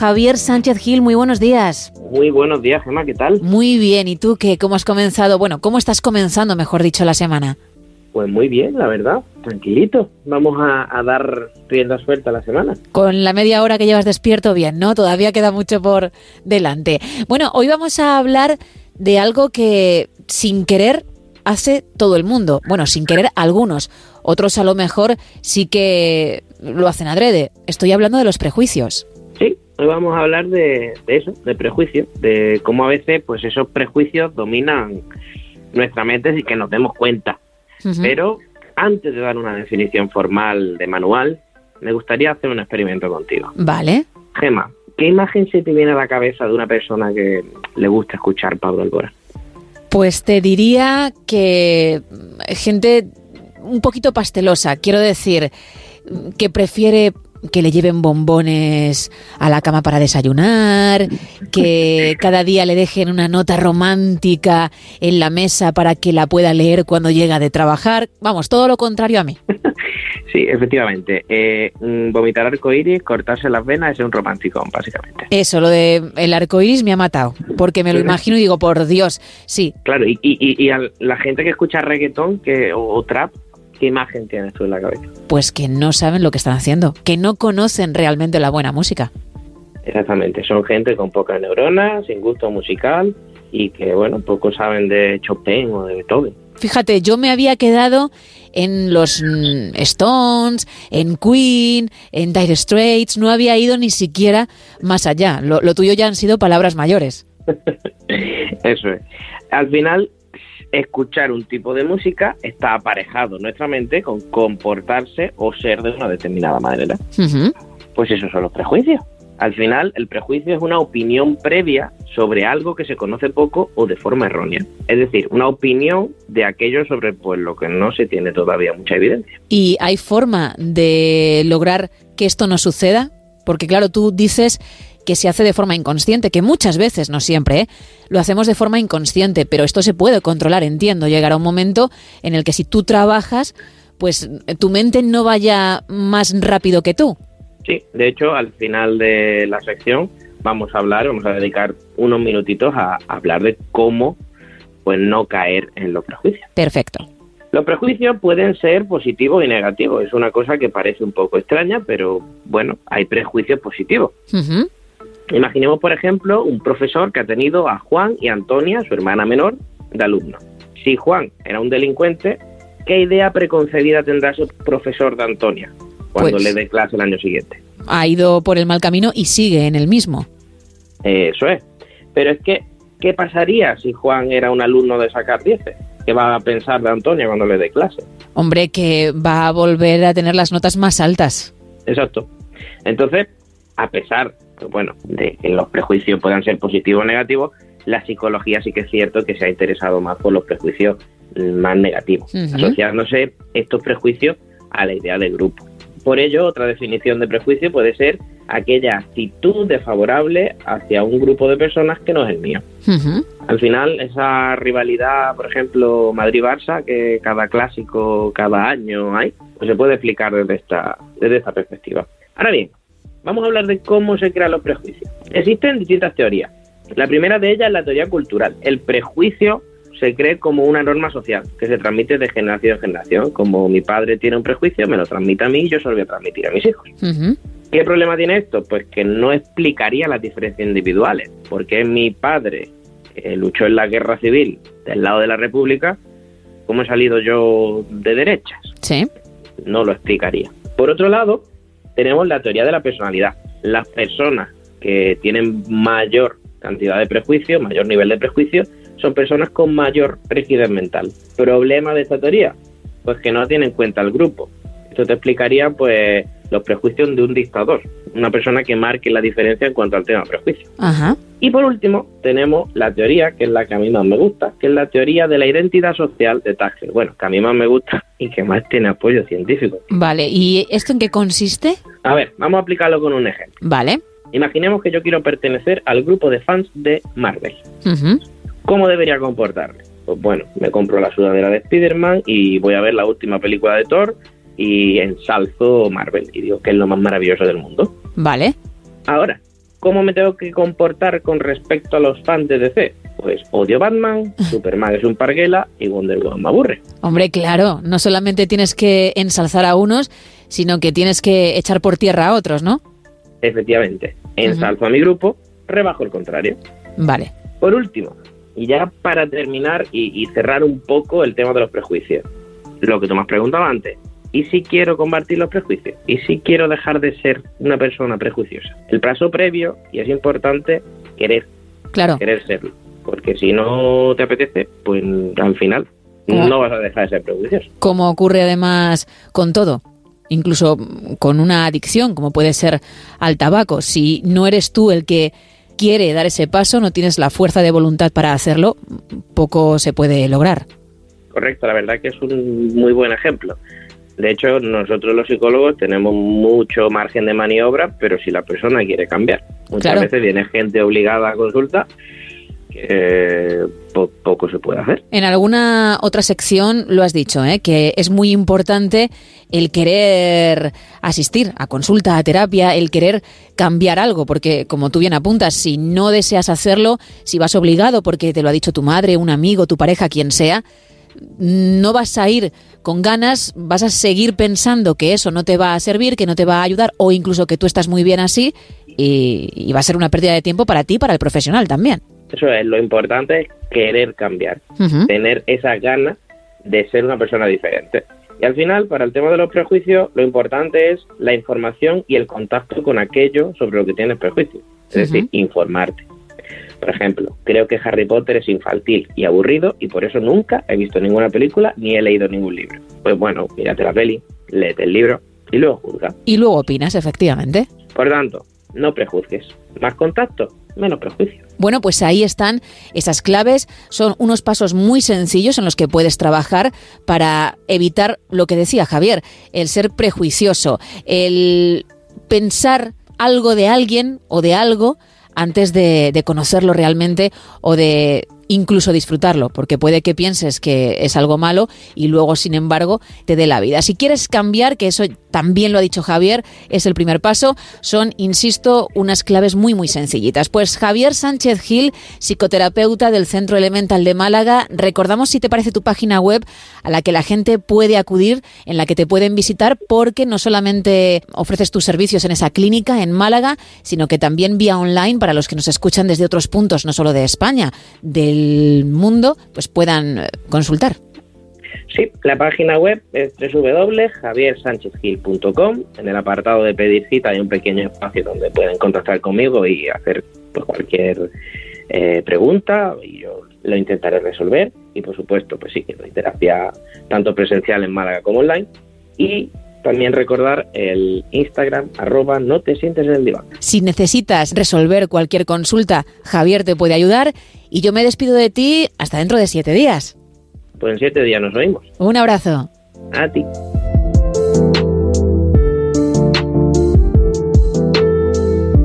Javier Sánchez Gil, muy buenos días. Muy buenos días, Gemma, ¿qué tal? Muy bien, ¿y tú qué? ¿Cómo has comenzado? Bueno, ¿cómo estás comenzando, mejor dicho, la semana? Pues muy bien, la verdad, tranquilito. Vamos a, dar rienda suelta a la semana. Con la media hora que llevas despierto, bien, ¿no? Todavía queda mucho por delante. Bueno, hoy vamos a hablar de algo que sin querer hace todo el mundo. Bueno, sin querer algunos. Otros a lo mejor sí que lo hacen adrede. Estoy hablando de los prejuicios. Hoy vamos a hablar de, eso, de prejuicios, de cómo a veces pues esos prejuicios dominan nuestra mente sin que nos demos cuenta. Pero antes de dar una definición formal de manual, me gustaría hacer un experimento contigo. Vale. Gema, ¿qué imagen se te viene a la cabeza de una persona que le gusta escuchar Pablo Alborán? Pues te diría que gente un poquito pastelosa, quiero decir, que prefiere que le lleven bombones a la cama para desayunar, que cada día le dejen una nota romántica en la mesa para que la pueda leer cuando llega de trabajar. Vamos, todo lo contrario a mí. Sí, efectivamente. Eh, mm, vomitar arcoíris, cortarse las venas es un romántico, básicamente. Eso, lo de el arcoíris me ha matado, porque me lo imagino y digo, por Dios, sí. Claro, y, y, y a la gente que escucha reggaetón que, o trap, ¿Qué imagen tienes tú en la cabeza? Pues que no saben lo que están haciendo, que no conocen realmente la buena música. Exactamente, son gente con pocas neuronas, sin gusto musical y que, bueno, poco saben de Chopin o de Beethoven. Fíjate, yo me había quedado en los mm, Stones, en Queen, en Dire Straits, no había ido ni siquiera más allá. Lo, lo tuyo ya han sido palabras mayores. Eso es. Al final, escuchar un tipo de música está aparejado nuestra mente con comportarse o ser de una determinada manera. Pues esos son los prejuicios. Al final, el prejuicio es una opinión previa sobre algo que se conoce poco o de forma errónea. Es decir, una opinión de aquello sobre pues, lo que no se tiene todavía mucha evidencia. ¿Y hay forma de lograr que esto no suceda? Porque claro, tú dices que se hace de forma inconsciente, que muchas veces, no siempre, ¿eh? lo hacemos de forma inconsciente, pero esto se puede controlar, entiendo. Llegará un momento en el que si tú trabajas, pues tu mente no vaya más rápido que tú. Sí, de hecho, al final de la sección vamos a hablar, vamos a dedicar unos minutitos a hablar de cómo pues no caer en los prejuicios. Perfecto. Los prejuicios pueden ser positivos y negativos. Es una cosa que parece un poco extraña, pero bueno, hay prejuicios positivos. Imaginemos, por ejemplo, un profesor que ha tenido a Juan y Antonia, su hermana menor, de alumno. Si Juan era un delincuente, ¿qué idea preconcebida tendrá ese profesor de Antonia cuando pues le dé clase el año siguiente? Ha ido por el mal camino y sigue en el mismo. Eso es. Pero es que, ¿qué pasaría si Juan era un alumno de sacar 10? ¿Qué va a pensar de Antonia cuando le dé clase? Hombre, que va a volver a tener las notas más altas. Exacto. Entonces, a pesar bueno, de que los prejuicios puedan ser positivos o negativos, la psicología sí que es cierto que se ha interesado más por los prejuicios más negativos, asociándose estos prejuicios a la idea de grupo. Por ello, otra definición de prejuicio puede ser aquella actitud desfavorable hacia un grupo de personas que no es el mío. Al final, esa rivalidad, por ejemplo, Madrid-Barça, que cada clásico, cada año hay, pues se puede explicar desde esta, desde esta perspectiva. Ahora bien, Vamos a hablar de cómo se crean los prejuicios. Existen distintas teorías. La primera de ellas es la teoría cultural. El prejuicio se cree como una norma social que se transmite de generación en generación. Como mi padre tiene un prejuicio, me lo transmite a mí y yo se lo voy a transmitir a mis hijos. ¿Qué problema tiene esto? Pues que no explicaría las diferencias individuales. Porque mi padre eh, luchó en la guerra civil del lado de la República, ¿cómo he salido yo de derechas? Sí. No lo explicaría. Por otro lado, tenemos la teoría de la personalidad. Las personas que tienen mayor cantidad de prejuicios, mayor nivel de prejuicio, son personas con mayor rigidez mental. ¿Problema de esta teoría? Pues que no tiene en cuenta el grupo. Esto te explicaría, pues, los prejuicios de un dictador. una persona que marque la diferencia en cuanto al tema prejuicio. Ajá. Y por último, tenemos la teoría, que es la que a mí más me gusta, que es la teoría de la identidad social de Tasker. Bueno, que a mí más me gusta y que más tiene apoyo científico. Vale, ¿y esto en qué consiste? A ver, vamos a aplicarlo con un ejemplo. Vale. Imaginemos que yo quiero pertenecer al grupo de fans de Marvel. ¿Cómo debería comportarme? Pues bueno, me compro la sudadera de Spider-Man y voy a ver la última película de Thor y ensalzo Marvel y digo que es lo más maravilloso del mundo. Vale. Ahora, ¿cómo me tengo que comportar con respecto a los fans de DC? Pues odio Batman, Superman es un parguela y Wonder Woman me aburre. Hombre, claro, no solamente tienes que ensalzar a unos, sino que tienes que echar por tierra a otros, ¿no? Efectivamente, ensalzo a mi grupo, rebajo el contrario. Vale. Por último, y ya para terminar y, y cerrar un poco el tema de los prejuicios, lo que tú me has preguntado antes, ¿y si quiero combatir los prejuicios? ¿Y si quiero dejar de ser una persona prejuiciosa? El paso previo, y es importante, querer, Claro. querer serlo, porque si no te apetece, pues al final Claro. no vas a dejar de ser prejuicioso. Como ocurre además con todo, incluso con una adicción, como puede ser al tabaco. Si no eres tú el que quiere dar ese paso, no tienes la fuerza de voluntad para hacerlo, poco se puede lograr. Correcto, la verdad que es un muy buen ejemplo. De hecho, nosotros los psicólogos tenemos mucho margen de maniobra, pero si la persona quiere cambiar. Muchas Claro. veces viene gente obligada a consulta, que po- poco se puede hacer. En alguna otra sección lo has dicho, ¿eh? que es muy importante el querer asistir a consulta, a terapia, el querer cambiar algo, porque como tú bien apuntas, si no deseas hacerlo, si vas obligado porque te lo ha dicho tu madre, un amigo, tu pareja, quien sea, no vas a ir con ganas, vas a seguir pensando que eso no te va a servir, que no te va a ayudar o incluso que tú estás muy bien así y, y va a ser una pérdida de tiempo para ti y para el profesional también. Eso es, lo importante es querer cambiar, tener esa ganas de ser una persona diferente. Y al final, para el tema de los prejuicios, lo importante es la información y el contacto con aquello sobre lo que tienes prejuicios. Es decir, informarte. Por ejemplo, creo que Harry Potter es infantil y aburrido y por eso nunca he visto ninguna película ni he leído ningún libro. Pues bueno, mírate la peli, léete el libro y luego juzga. Y luego opinas, efectivamente. Por tanto, no prejuzgues. Más contacto, menos prejuicio. Bueno, pues ahí están esas claves. Son unos pasos muy sencillos en los que puedes trabajar para evitar lo que decía Javier, el ser prejuicioso, el pensar algo de alguien o de algo antes de, de conocerlo realmente o de incluso disfrutarlo, porque puede que pienses que es algo malo y luego, sin embargo, te dé la vida. Si quieres cambiar, que eso también lo ha dicho Javier, es el primer paso, son, insisto, unas claves muy, muy sencillitas. Pues Javier Sánchez Gil, psicoterapeuta del Centro Elemental de Málaga, recordamos si te parece tu página web a la que la gente puede acudir, en la que te pueden visitar, porque no solamente ofreces tus servicios en esa clínica en Málaga, sino que también vía online para los que nos escuchan desde otros puntos, no solo de España, del mundo, pues puedan eh, consultar. Sí, la página web es www.javiersanchezgil.com. En el apartado de pedir cita hay un pequeño espacio donde pueden contactar conmigo y hacer pues, cualquier eh, pregunta y yo lo intentaré resolver. Y por supuesto, pues sí, que doy terapia tanto presencial en Málaga como online. Y también recordar el Instagram arroba no te sientes en el diván. Si necesitas resolver cualquier consulta, Javier te puede ayudar y yo me despido de ti hasta dentro de siete días. Pues en siete días nos oímos. Un abrazo. A ti.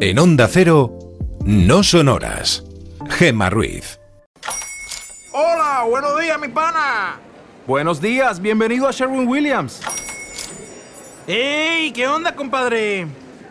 En Onda Cero, no son horas. Gema Ruiz. Hola, buenos días, mi pana. Buenos días, bienvenido a Sherwin Williams. ¡Ey! ¿Qué onda, compadre?